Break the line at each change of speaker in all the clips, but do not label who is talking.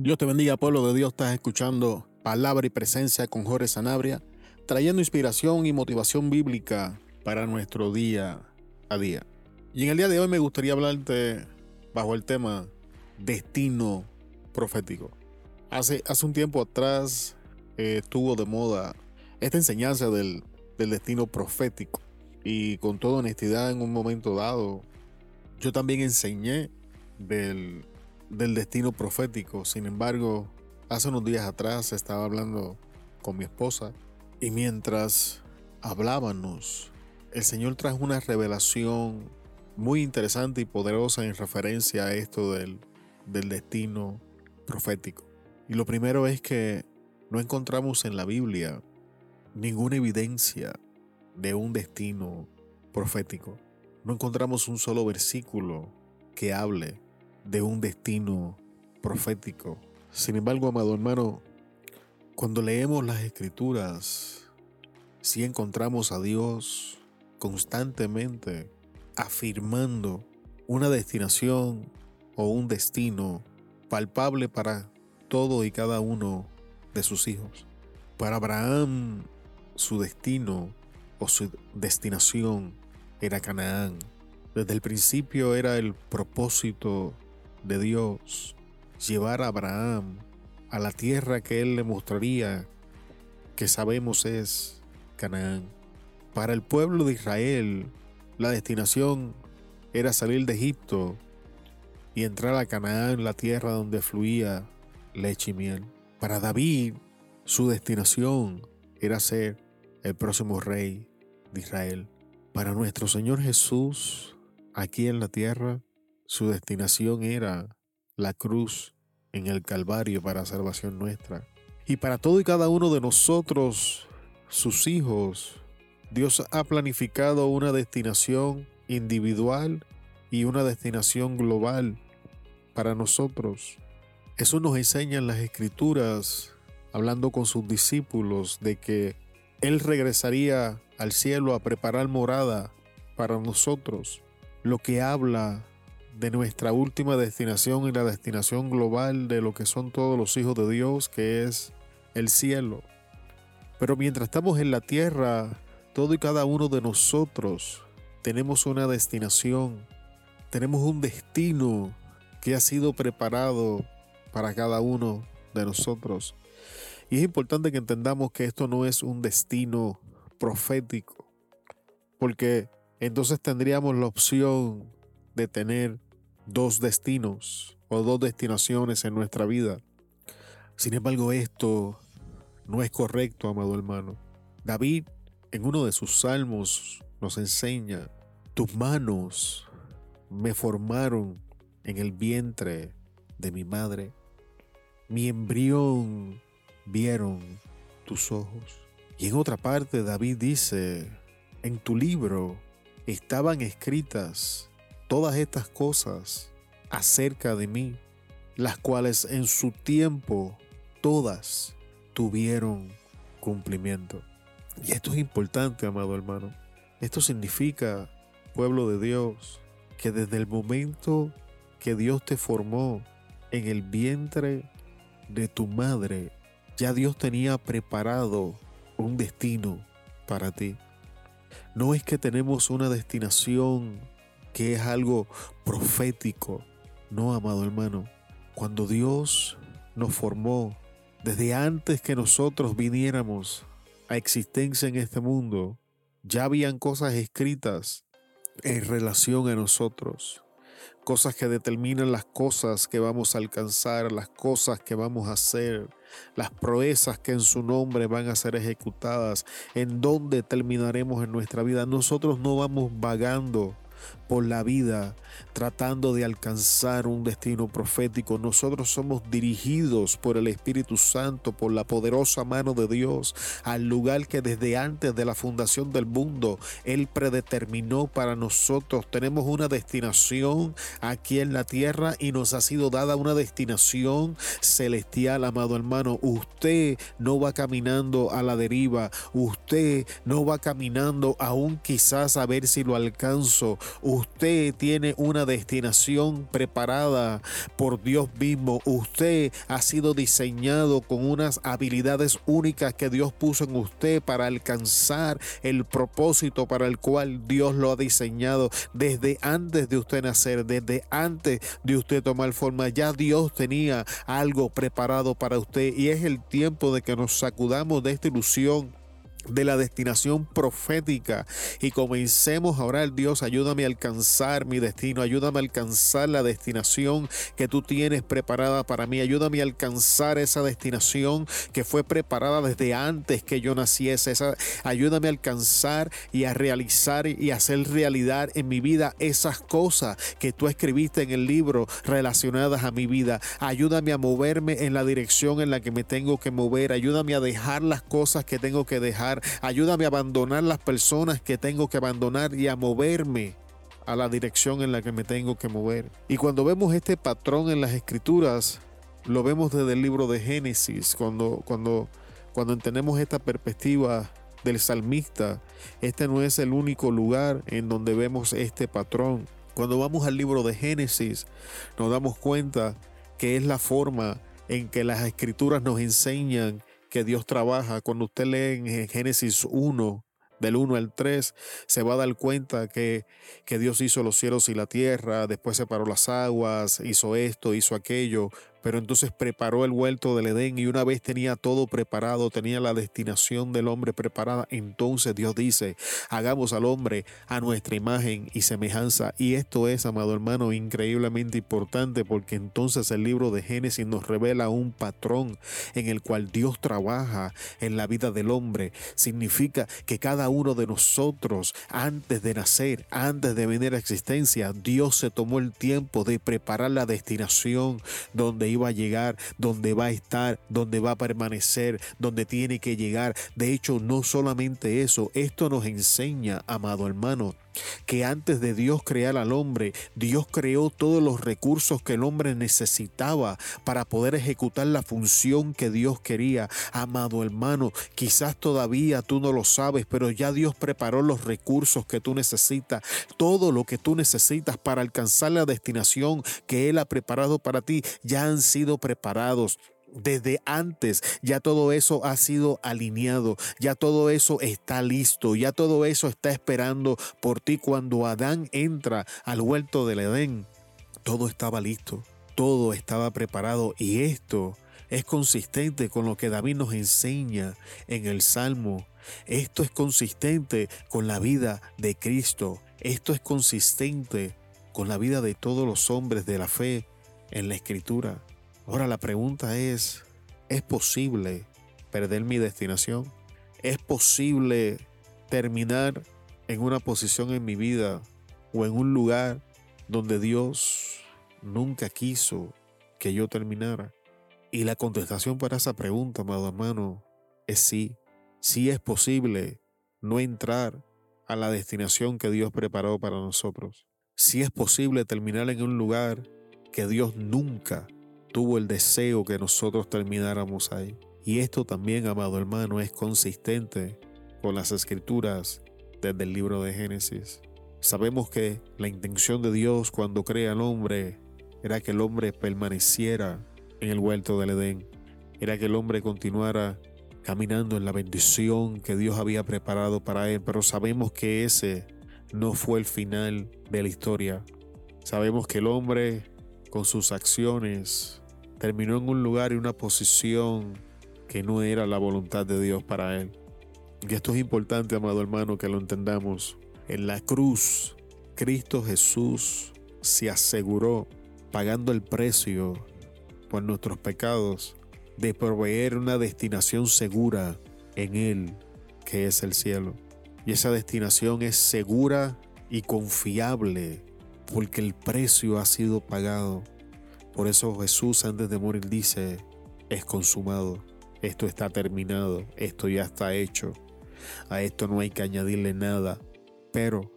Dios te bendiga, pueblo de Dios. Estás escuchando Palabra y Presencia con Jorge Sanabria, trayendo inspiración y motivación bíblica para nuestro día a día. Y en el día de hoy me gustaría hablarte bajo el tema destino profético. Hace, hace un tiempo atrás eh, estuvo de moda esta enseñanza del, del destino profético. Y con toda honestidad, en un momento dado, yo también enseñé del del destino profético. Sin embargo, hace unos días atrás estaba hablando con mi esposa y mientras hablábamos, el Señor trajo una revelación muy interesante y poderosa en referencia a esto del, del destino profético. Y lo primero es que no encontramos en la Biblia ninguna evidencia de un destino profético. No encontramos un solo versículo que hable de un destino profético. Sin embargo, amado hermano, cuando leemos las escrituras, si encontramos a Dios constantemente afirmando una destinación o un destino palpable para todo y cada uno de sus hijos. Para Abraham, su destino o su destinación era Canaán. Desde el principio era el propósito de Dios llevar a Abraham a la tierra que él le mostraría, que sabemos es Canaán. Para el pueblo de Israel, la destinación era salir de Egipto y entrar a Canaán, la tierra donde fluía leche y miel. Para David, su destinación era ser el próximo rey de Israel. Para nuestro Señor Jesús, aquí en la tierra, su destinación era la cruz en el Calvario para salvación nuestra. Y para todo y cada uno de nosotros, sus hijos, Dios ha planificado una destinación individual y una destinación global para nosotros. Eso nos enseñan las escrituras, hablando con sus discípulos, de que Él regresaría al cielo a preparar morada para nosotros, lo que habla de nuestra última destinación y la destinación global de lo que son todos los hijos de Dios, que es el cielo. Pero mientras estamos en la tierra, todo y cada uno de nosotros tenemos una destinación, tenemos un destino que ha sido preparado para cada uno de nosotros. Y es importante que entendamos que esto no es un destino profético, porque entonces tendríamos la opción de tener dos destinos o dos destinaciones en nuestra vida. Sin embargo, esto no es correcto, amado hermano. David, en uno de sus salmos, nos enseña, tus manos me formaron en el vientre de mi madre. Mi embrión vieron tus ojos. Y en otra parte David dice, en tu libro estaban escritas todas estas cosas acerca de mí, las cuales en su tiempo todas tuvieron cumplimiento. Y esto es importante, amado hermano. Esto significa, pueblo de Dios, que desde el momento que Dios te formó en el vientre de tu madre, ya Dios tenía preparado un destino para ti. No es que tenemos una destinación que es algo profético. No, amado hermano, cuando Dios nos formó, desde antes que nosotros viniéramos a existencia en este mundo, ya habían cosas escritas en relación a nosotros, cosas que determinan las cosas que vamos a alcanzar, las cosas que vamos a hacer, las proezas que en su nombre van a ser ejecutadas, en dónde terminaremos en nuestra vida. Nosotros no vamos vagando por la vida tratando de alcanzar un destino profético. Nosotros somos dirigidos por el Espíritu Santo, por la poderosa mano de Dios, al lugar que desde antes de la fundación del mundo Él predeterminó para nosotros. Tenemos una destinación aquí en la tierra y nos ha sido dada una destinación celestial, amado hermano. Usted no va caminando a la deriva, usted no va caminando aún quizás a ver si lo alcanzo. Usted tiene una destinación preparada por Dios mismo. Usted ha sido diseñado con unas habilidades únicas que Dios puso en usted para alcanzar el propósito para el cual Dios lo ha diseñado desde antes de usted nacer, desde antes de usted tomar forma. Ya Dios tenía algo preparado para usted y es el tiempo de que nos sacudamos de esta ilusión de la destinación profética. Y comencemos a orar, Dios, ayúdame a alcanzar mi destino, ayúdame a alcanzar la destinación que tú tienes preparada para mí, ayúdame a alcanzar esa destinación que fue preparada desde antes que yo naciese, esa, ayúdame a alcanzar y a realizar y hacer realidad en mi vida esas cosas que tú escribiste en el libro relacionadas a mi vida, ayúdame a moverme en la dirección en la que me tengo que mover, ayúdame a dejar las cosas que tengo que dejar, Ayúdame a abandonar las personas que tengo que abandonar y a moverme a la dirección en la que me tengo que mover. Y cuando vemos este patrón en las escrituras, lo vemos desde el libro de Génesis, cuando, cuando, cuando entendemos esta perspectiva del salmista, este no es el único lugar en donde vemos este patrón. Cuando vamos al libro de Génesis, nos damos cuenta que es la forma en que las escrituras nos enseñan que Dios trabaja. Cuando usted lee en Génesis 1, del 1 al 3, se va a dar cuenta que, que Dios hizo los cielos y la tierra, después separó las aguas, hizo esto, hizo aquello, pero entonces preparó el huerto del Edén y una vez tenía todo preparado, tenía la destinación del hombre preparada, entonces Dios dice, hagamos al hombre a nuestra imagen y semejanza. Y esto es, amado hermano, increíblemente importante porque entonces el libro de Génesis nos revela un patrón en el cual Dios trabaja en la vida del hombre. Significa que cada uno de nosotros, antes de nacer, antes de venir a existencia, Dios se tomó el tiempo de preparar la destinación donde iba a llegar, donde va a estar, donde va a permanecer, donde tiene que llegar. De hecho, no solamente eso, esto nos enseña, amado hermano, que antes de Dios crear al hombre, Dios creó todos los recursos que el hombre necesitaba para poder ejecutar la función que Dios quería. Amado hermano, quizás todavía tú no lo sabes, pero ya Dios preparó los recursos que tú necesitas, todo lo que tú necesitas para alcanzar la destinación que Él ha preparado para ti, ya han sido preparados desde antes ya todo eso ha sido alineado, ya todo eso está listo, ya todo eso está esperando por ti cuando Adán entra al huerto del Edén. Todo estaba listo, todo estaba preparado y esto es consistente con lo que David nos enseña en el Salmo. Esto es consistente con la vida de Cristo. Esto es consistente con la vida de todos los hombres de la fe en la Escritura. Ahora la pregunta es, ¿es posible perder mi destinación? ¿Es posible terminar en una posición en mi vida o en un lugar donde Dios nunca quiso que yo terminara? Y la contestación para esa pregunta, amado hermano, es sí. Sí es posible no entrar a la destinación que Dios preparó para nosotros. Sí es posible terminar en un lugar que Dios nunca tuvo el deseo que nosotros termináramos ahí. Y esto también, amado hermano, es consistente con las escrituras desde el libro de Génesis. Sabemos que la intención de Dios cuando crea al hombre era que el hombre permaneciera en el huerto del Edén, era que el hombre continuara caminando en la bendición que Dios había preparado para él, pero sabemos que ese no fue el final de la historia. Sabemos que el hombre con sus acciones, terminó en un lugar y una posición que no era la voluntad de Dios para él. Y esto es importante, amado hermano, que lo entendamos. En la cruz, Cristo Jesús se aseguró, pagando el precio por nuestros pecados, de proveer una destinación segura en Él, que es el cielo. Y esa destinación es segura y confiable porque el precio ha sido pagado. Por eso Jesús antes de morir dice, es consumado, esto está terminado, esto ya está hecho, a esto no hay que añadirle nada. Pero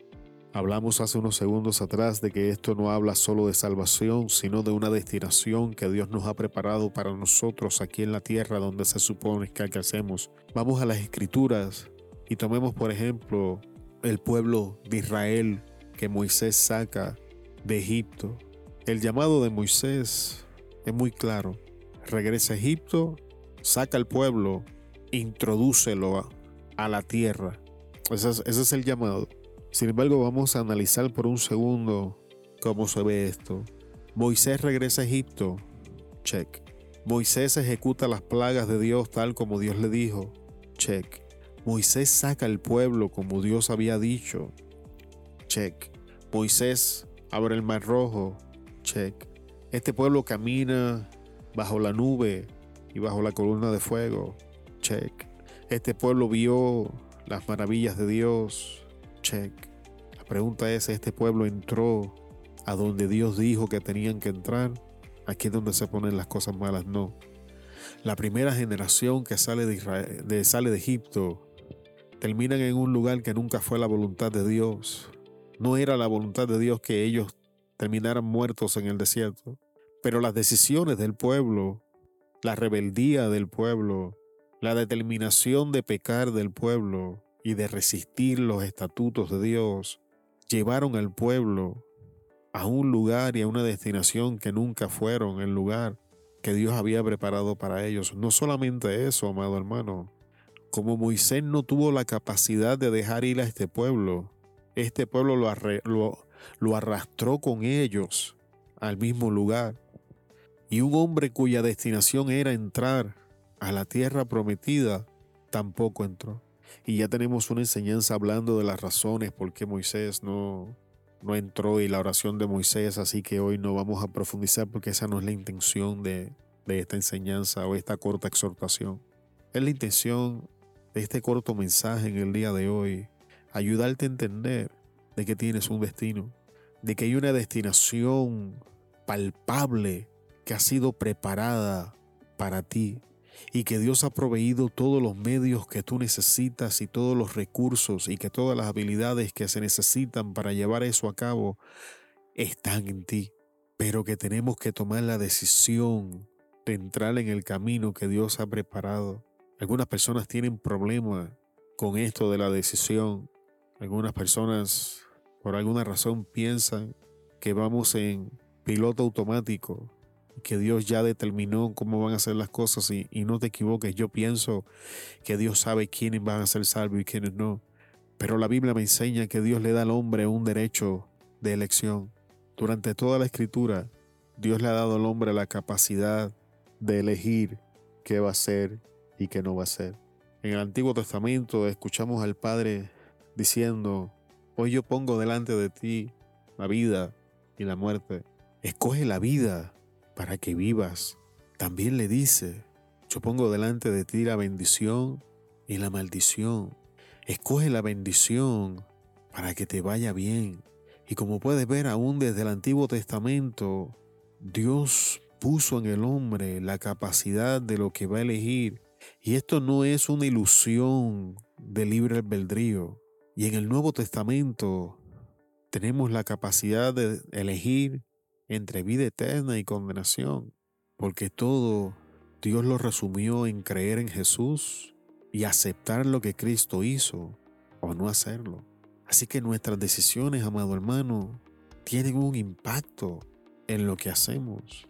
hablamos hace unos segundos atrás de que esto no habla solo de salvación, sino de una destinación que Dios nos ha preparado para nosotros aquí en la tierra donde se supone que alcancemos. Vamos a las escrituras y tomemos por ejemplo el pueblo de Israel que Moisés saca de Egipto. El llamado de Moisés es muy claro. Regresa a Egipto, saca al pueblo, introdúcelo a, la tierra. Ese es, ese es el llamado. Sin embargo, vamos a analizar por un segundo cómo se ve esto. Moisés regresa a Egipto. Check. Moisés ejecuta las plagas de Dios tal como Dios le dijo. Check. Moisés saca al pueblo como Dios había dicho. Check. Moisés abre el mar rojo. Check. Este pueblo camina bajo la nube y bajo la columna de fuego. Check. Este pueblo vio las maravillas de Dios. Check. La pregunta es, ¿este pueblo entró a donde Dios dijo que tenían que entrar? Aquí es donde se ponen las cosas malas, no. La primera generación que sale de, de, sale de Egipto terminan en un lugar que nunca fue la voluntad de Dios. No era la voluntad de Dios que ellos terminaran muertos en el desierto. Pero las decisiones del pueblo, la rebeldía del pueblo, la determinación de pecar del pueblo y de resistir los estatutos de Dios, llevaron al pueblo a un lugar y a una destinación que nunca fueron el lugar que Dios había preparado para ellos. No solamente eso, amado hermano, como Moisés no tuvo la capacidad de dejar ir a este pueblo, este pueblo lo, arrastró con ellos al mismo lugar. Y un hombre cuya destinación era entrar a la tierra prometida, tampoco entró. Y ya tenemos una enseñanza hablando de las razones por qué Moisés no, no entró y la oración de Moisés, así que hoy no vamos a profundizar porque esa no es la intención de, esta enseñanza o esta corta exhortación. Es la intención de este corto mensaje en el día de hoy, ayudarte a entender de que tienes un destino, de que hay una destinación palpable que ha sido preparada para ti y que Dios ha proveído todos los medios que tú necesitas y todos los recursos y que todas las habilidades que se necesitan para llevar eso a cabo están en ti, pero que tenemos que tomar la decisión de entrar en el camino que Dios ha preparado. Algunas personas tienen problemas con esto de la decisión. Algunas personas por alguna razón piensan que vamos en piloto automático que Dios ya determinó cómo van a ser las cosas y, no te equivoques, yo pienso que Dios sabe quiénes van a ser salvos y quiénes no. Pero la Biblia me enseña que Dios le da al hombre un derecho de elección. Durante toda la escritura, Dios le ha dado al hombre la capacidad de elegir qué va a ser y qué no va a ser. En el Antiguo Testamento escuchamos al Padre diciendo, hoy yo pongo delante de ti la vida y la muerte. Escoge la vida para que vivas. También le dice, yo pongo delante de ti la bendición y la maldición. Escoge la bendición para que te vaya bien. Y como puedes ver aún desde el Antiguo Testamento, Dios puso en el hombre la capacidad de lo que va a elegir. Y esto no es una ilusión de libre albedrío. Y en el Nuevo Testamento tenemos la capacidad de elegir entre vida eterna y condenación, porque todo Dios lo resumió en creer en Jesús y aceptar lo que Cristo hizo o no hacerlo. Así que nuestras decisiones, amado hermano, tienen un impacto en lo que hacemos.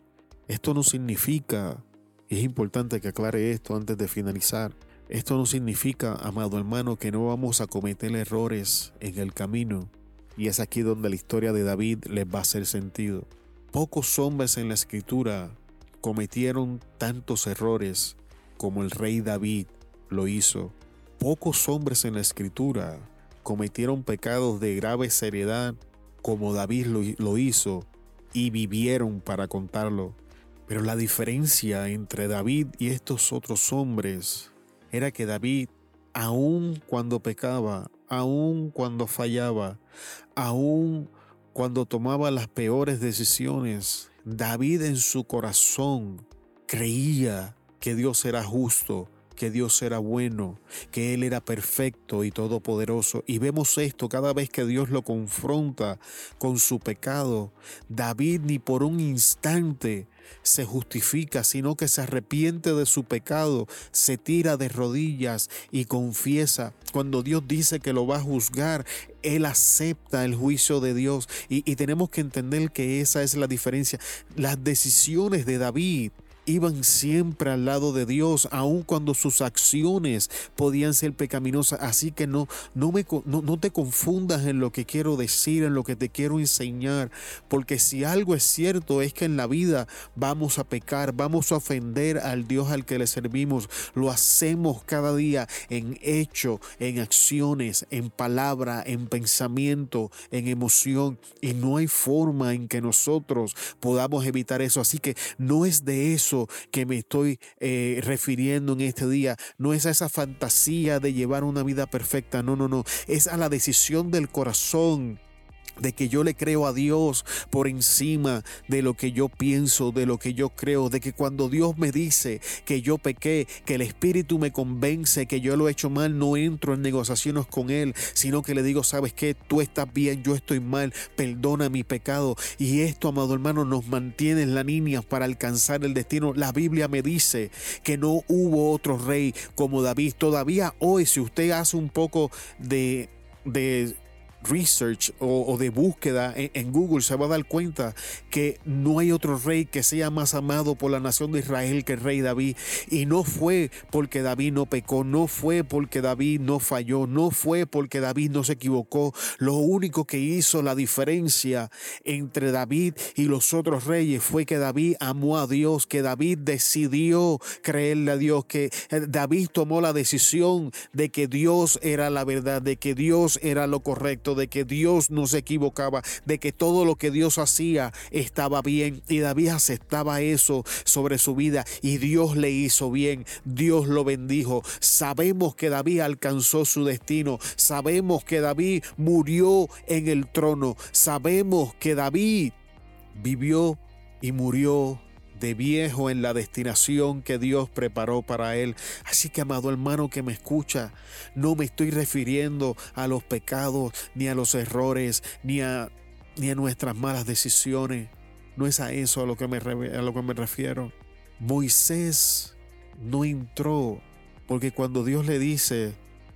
Esto no significa, y es importante que aclare esto antes de finalizar, esto no significa, amado hermano, que no vamos a cometer errores en el camino. Y es aquí donde la historia de David les va a hacer sentido. Pocos hombres en la escritura cometieron tantos errores como el rey David lo hizo. Pocos hombres en la escritura cometieron pecados de grave seriedad como David lo, hizo y vivieron para contarlo. Pero la diferencia entre David y estos otros hombres era que David, aun cuando pecaba, aun cuando fallaba, aun cuando tomaba las peores decisiones, David en su corazón creía que Dios era justo, que Dios era bueno, que Él era perfecto y todopoderoso. Y vemos esto cada vez que Dios lo confronta con su pecado. David ni por un instante se justifica, sino que se arrepiente de su pecado, se tira de rodillas y confiesa. Cuando Dios dice que lo va a juzgar, Él acepta el juicio de Dios y, y tenemos que entender que esa es la diferencia. Las decisiones de David iban siempre al lado de Dios, aun cuando sus acciones podían ser pecaminosas. Así que no, no, te confundas en lo que quiero decir, en lo que te quiero enseñar, porque si algo es cierto es que en la vida vamos a pecar, vamos a ofender al Dios al que le servimos. Lo hacemos cada día en hecho, en acciones, en palabra, en pensamiento, en emoción, y no hay forma en que nosotros podamos evitar eso. Así que no es de eso que me estoy eh, refiriendo en este día. No es a esa fantasía de llevar una vida perfecta, no, no, no. Es a la decisión del corazón de que yo le creo a Dios por encima de lo que yo pienso, de lo que yo creo, de que cuando Dios me dice que yo pequé, que el Espíritu me convence que yo lo he hecho mal, no entro en negociaciones con Él, sino que le digo, sabes que tú estás bien, yo estoy mal, perdona mi pecado. Y esto, amado hermano, nos mantiene en la línea para alcanzar el destino. La Biblia me dice que no hubo otro rey como David. Todavía hoy, si usted hace un poco de de research o, de búsqueda en, Google se va a dar cuenta que no hay otro rey que sea más amado por la nación de Israel que el rey David. Y no fue porque David no pecó, no fue porque David no falló, no fue porque David no se equivocó. Lo único que hizo la diferencia entre David y los otros reyes fue que David amó a Dios, que David decidió creerle a Dios, que eh, David tomó la decisión de que Dios era la verdad, de que Dios era lo correcto de que Dios no se equivocaba, de que todo lo que Dios hacía estaba bien. Y David aceptaba eso sobre su vida y Dios le hizo bien, Dios lo bendijo. Sabemos que David alcanzó su destino, sabemos que David murió en el trono, sabemos que David vivió y murió de viejo en la destinación que Dios preparó para él. Así que, amado hermano que me escucha, no me estoy refiriendo a los pecados, ni a los errores, ni a, ni a nuestras malas decisiones. No es a eso a lo que me, a lo que me refiero. Moisés no entró porque cuando Dios le dice,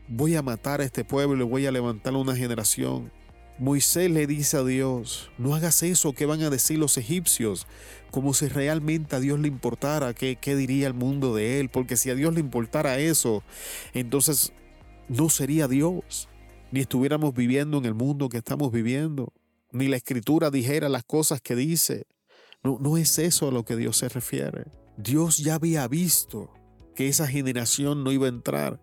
voy a matar a este pueblo y voy a levantar una generación, Moisés le dice a Dios, no hagas eso que van a decir los egipcios, como si realmente a Dios le importara qué, qué diría el mundo de él, porque si a Dios le importara eso, entonces no sería Dios, ni estuviéramos viviendo en el mundo que estamos viviendo, ni la escritura dijera las cosas que dice. No, no es eso a lo que Dios se refiere. Dios ya había visto que esa generación no iba a entrar.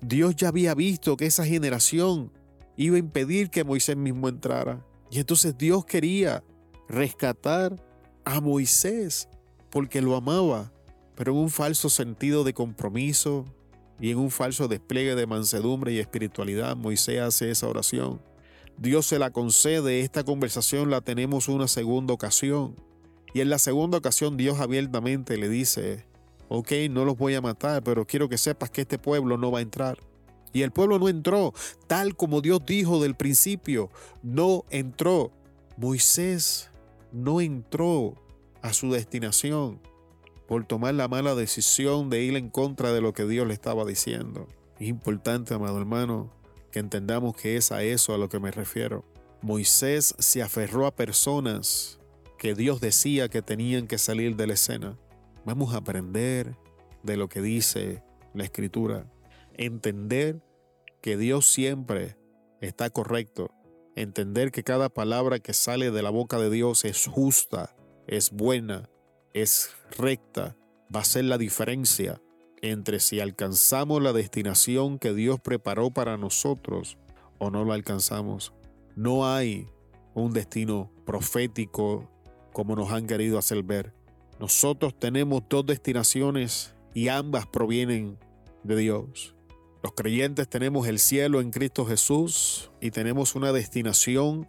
Dios ya había visto que esa generación iba a impedir que Moisés mismo entrara. Y entonces Dios quería rescatar a Moisés porque lo amaba, pero en un falso sentido de compromiso y en un falso despliegue de mansedumbre y espiritualidad, Moisés hace esa oración. Dios se la concede, esta conversación la tenemos una segunda ocasión. Y en la segunda ocasión Dios abiertamente le dice, ok, no los voy a matar, pero quiero que sepas que este pueblo no va a entrar. Y el pueblo no entró, tal como Dios dijo del principio, no entró. Moisés no entró a su destinación por tomar la mala decisión de ir en contra de lo que Dios le estaba diciendo. Es importante, amado hermano, que entendamos que es a eso a lo que me refiero. Moisés se aferró a personas que Dios decía que tenían que salir de la escena. Vamos a aprender de lo que dice la escritura entender que Dios siempre está correcto, entender que cada palabra que sale de la boca de Dios es justa, es buena, es recta, va a ser la diferencia entre si alcanzamos la destinación que Dios preparó para nosotros o no lo alcanzamos. No hay un destino profético como nos han querido hacer ver. Nosotros tenemos dos destinaciones y ambas provienen de Dios. Los creyentes tenemos el cielo en Cristo Jesús y tenemos una destinación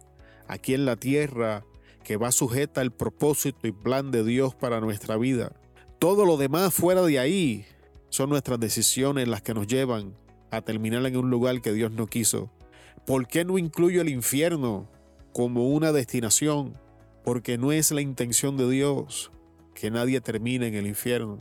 aquí en la tierra que va sujeta al propósito y plan de Dios para nuestra vida. Todo lo demás fuera de ahí Son nuestras decisiones las que nos llevan a terminar en un lugar que Dios no quiso. ¿Por qué no incluyo el infierno como una destinación? Porque no es la intención de Dios que nadie termine en el infierno.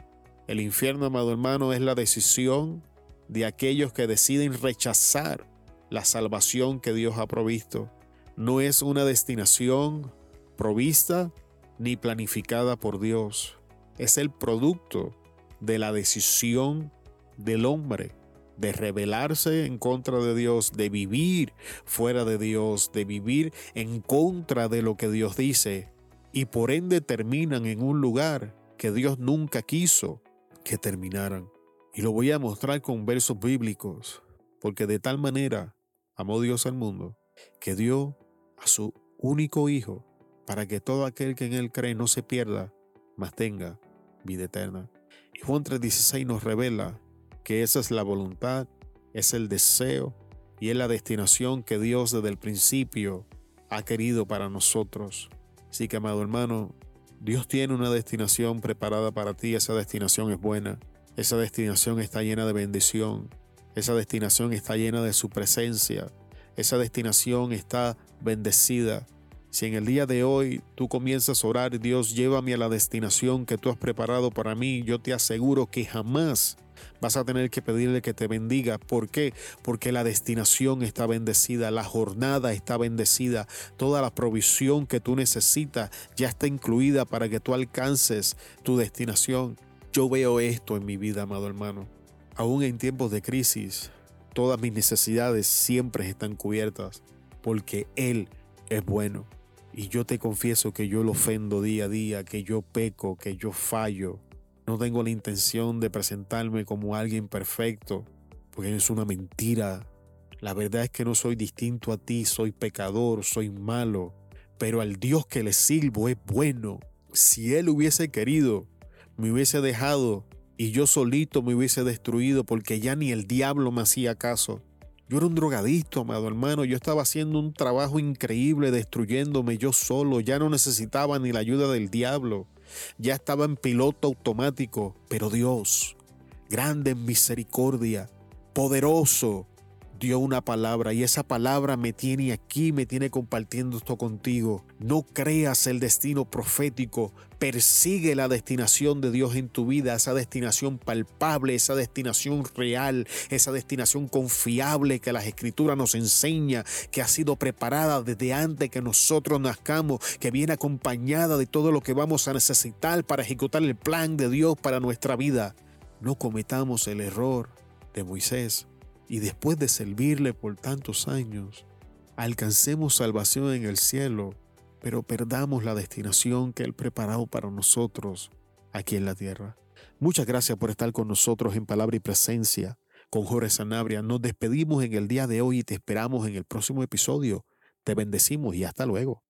El infierno, amado hermano, es la decisión de aquellos que deciden rechazar la salvación que Dios ha provisto. No es una destinación provista ni planificada por Dios. Es el producto de la decisión del hombre de rebelarse en contra de Dios, de vivir fuera de Dios, de vivir en contra de lo que Dios dice, y por ende terminan en un lugar que Dios nunca quiso que terminaran. Y lo voy a mostrar con versos bíblicos, porque de tal manera amó Dios al mundo, que dio a su único Hijo, para que todo aquel que en Él cree no se pierda, mas tenga vida eterna. Y Juan 3:16 nos revela que esa es la voluntad, es el deseo y es la destinación que Dios desde el principio ha querido para nosotros. Así que, amado hermano, Dios tiene una destinación preparada para ti, esa destinación es buena, esa destinación está llena de bendición, esa destinación está llena de su presencia, esa destinación está bendecida. Si en el día de hoy tú comienzas a orar, Dios, llévame a la destinación que tú has preparado para mí, yo te aseguro que jamás vas a tener que pedirle que te bendiga. ¿Por qué? Porque la destinación está bendecida, la jornada está bendecida, toda la provisión que tú necesitas ya está incluida para que tú alcances tu destinación. Yo veo esto en mi vida, amado hermano. Aún en tiempos de crisis, todas mis necesidades siempre están cubiertas porque Él es bueno. Y yo te confieso que yo lo ofendo día a día, que yo peco, que yo fallo, no tengo la intención de presentarme como alguien perfecto, porque es una mentira. La verdad es que no soy distinto a ti, soy pecador, soy malo, pero al Dios que le sirvo es bueno. Si Él hubiese querido, me hubiese dejado y yo solito me hubiese destruido porque ya ni el diablo me hacía caso. Yo era un drogadicto, amado hermano. Yo estaba haciendo un trabajo increíble destruyéndome yo solo. Ya no necesitaba ni la ayuda del diablo ya estaba en piloto automático, pero Dios, grande en misericordia, poderoso, dio una palabra y esa palabra me tiene aquí, me tiene compartiendo esto contigo. No creas el destino profético, persigue la destinación de Dios en tu vida, esa destinación palpable, esa destinación real, esa destinación confiable que las escrituras nos enseña, que ha sido preparada desde antes que nosotros nazcamos, que viene acompañada de todo lo que vamos a necesitar para ejecutar el plan de Dios para nuestra vida. No cometamos el error de Moisés y después de servirle por tantos años, alcancemos salvación en el cielo, pero perdamos la destinación que Él preparado para nosotros aquí en la tierra. Muchas gracias por estar con nosotros en palabra y presencia con Jorge Sanabria. Nos despedimos en el día de hoy y te esperamos en el próximo episodio. Te bendecimos y hasta luego.